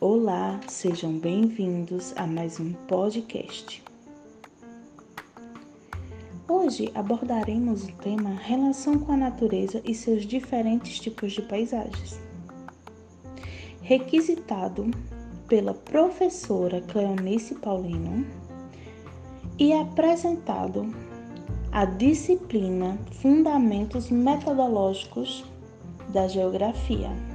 Olá, sejam bem-vindos a mais um podcast. Hoje abordaremos o tema Relação com a natureza e seus diferentes tipos de paisagens. Requisitado pela professora Cleonice Paulino e apresentado a disciplina Fundamentos Metodológicos da Geografia.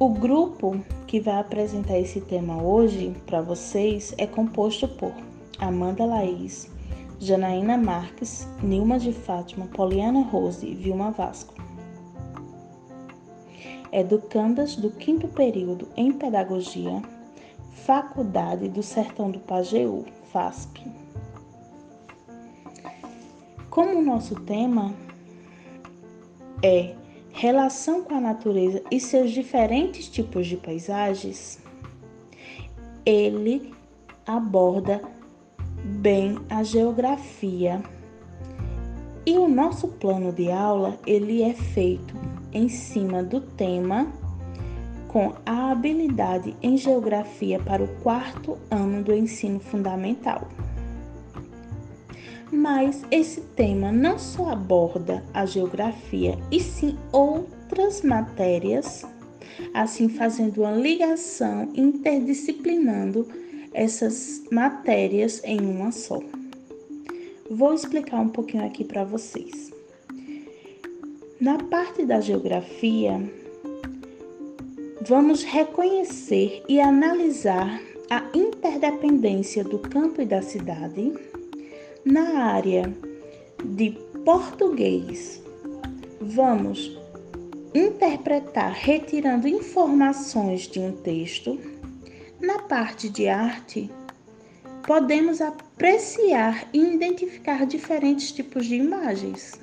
O grupo que vai apresentar esse tema hoje para vocês é composto por Amanda Laís, Janaína Marques, Nilma de Fátima, Poliana Rose e Vilma Vasco. Educandas do quinto período em Pedagogia, Faculdade do Sertão do Pajeú, FASP. Como o nosso tema é relação com a natureza e seus diferentes tipos de paisagens, ele aborda bem a geografia. E o nosso plano de aula, ele é feito em cima do tema com a habilidade em geografia para o quarto ano do ensino fundamental. Mas esse tema não só aborda a geografia, e sim outras matérias, assim fazendo uma ligação interdisciplinando essas matérias em uma só. Vou explicar um pouquinho aqui para vocês. Na parte da geografia, vamos reconhecer e analisar a interdependência do campo e da cidade na área de português, vamos interpretar retirando informações de um texto. Na parte de arte, podemos apreciar e identificar diferentes tipos de imagens.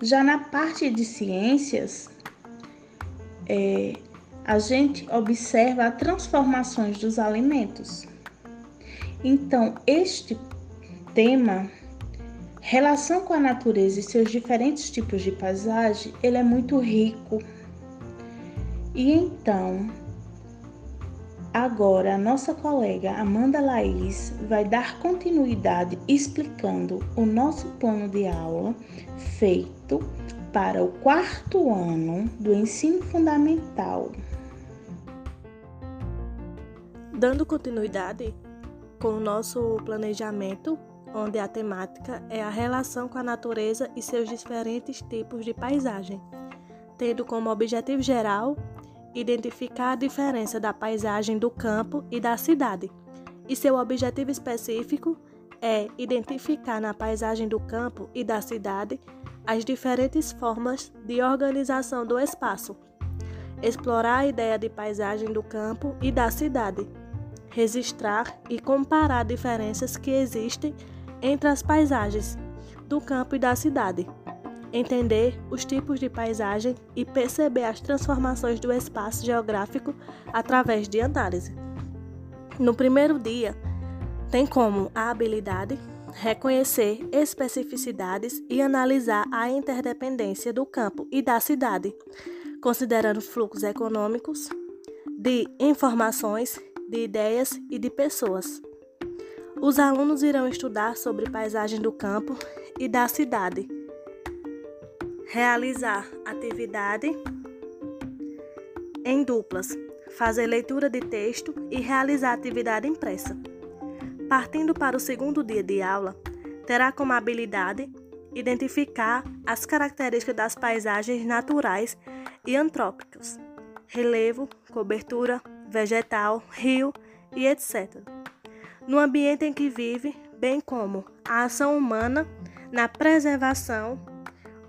Já na parte de ciências, é, a gente observa transformações dos alimentos. Então, este tema, relação com a natureza e seus diferentes tipos de paisagem, ele é muito rico. E então, agora a nossa colega Amanda Laís vai dar continuidade explicando o nosso plano de aula feito para o quarto ano do ensino fundamental. Dando continuidade, com o nosso planejamento, onde a temática é a relação com a natureza e seus diferentes tipos de paisagem, tendo como objetivo geral identificar a diferença da paisagem do campo e da cidade. E seu objetivo específico é identificar na paisagem do campo e da cidade as diferentes formas de organização do espaço, explorar a ideia de paisagem do campo e da cidade registrar e comparar diferenças que existem entre as paisagens do campo e da cidade, entender os tipos de paisagem e perceber as transformações do espaço geográfico através de análise. No primeiro dia, tem como a habilidade reconhecer especificidades e analisar a interdependência do campo e da cidade, considerando fluxos econômicos de informações de ideias e de pessoas. Os alunos irão estudar sobre paisagem do campo e da cidade, realizar atividade em duplas, fazer leitura de texto e realizar atividade impressa. Partindo para o segundo dia de aula, terá como habilidade identificar as características das paisagens naturais e antrópicas, relevo, cobertura, vegetal, rio e etc. No ambiente em que vive, bem como a ação humana na preservação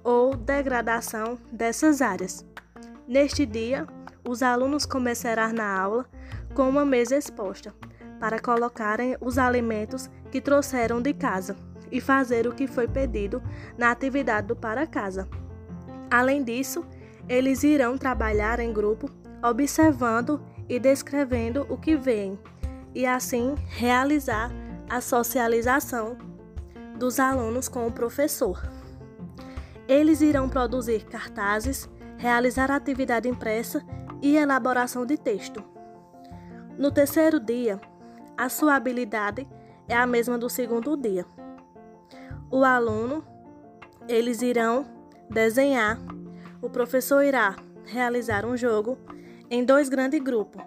ou degradação dessas áreas. Neste dia, os alunos começarão na aula com uma mesa exposta para colocarem os alimentos que trouxeram de casa e fazer o que foi pedido na atividade do para casa. Além disso, eles irão trabalhar em grupo, observando e descrevendo o que veem, e assim realizar a socialização dos alunos com o professor. Eles irão produzir cartazes realizar atividade impressa e elaboração de texto. No terceiro dia, a sua habilidade é a mesma do segundo dia. O aluno, eles irão desenhar, o professor irá realizar um jogo em dois grandes grupos.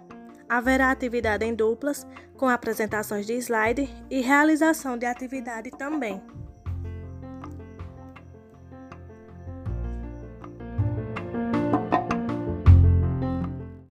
Haverá atividade em duplas, com apresentações de slide e realização de atividade também.